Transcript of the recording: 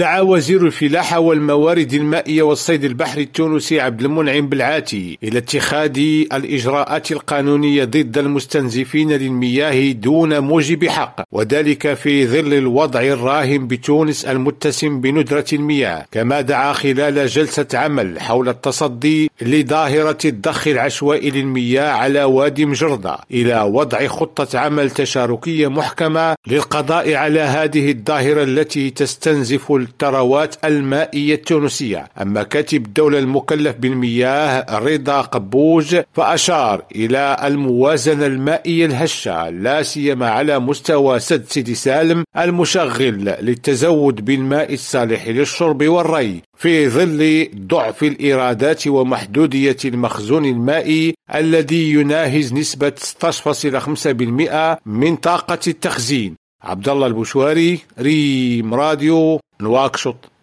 دعا وزير الفلاحة والموارد المائية والصيد البحري التونسي عبد المنعم بالعاتي إلى اتخاذ الإجراءات القانونية ضد المستنزفين للمياه دون موجب حق وذلك في ظل الوضع الراهن بتونس المتسم بندرة المياه. كما دعا خلال جلسة عمل حول التصدي لظاهرة الضخ العشوائي للمياه على وادي مجردة إلى وضع خطة عمل تشاركية محكمة للقضاء على هذه الظاهرة التي تستنزف الثروات المائية التونسية. أما كاتب الدولة المكلف بالمياه رضا قبوج فأشار إلى الموازنة المائية الهشة لا سيما على مستوى سد سيدي سالم المشغل للتزود بالماء الصالح للشرب والري. في ظل ضعف الإيرادات ومحدودية المخزون المائي الذي يناهز نسبة 16.5% من طاقة التخزين. عبد الله البشواري ريم راديو نواكشوط.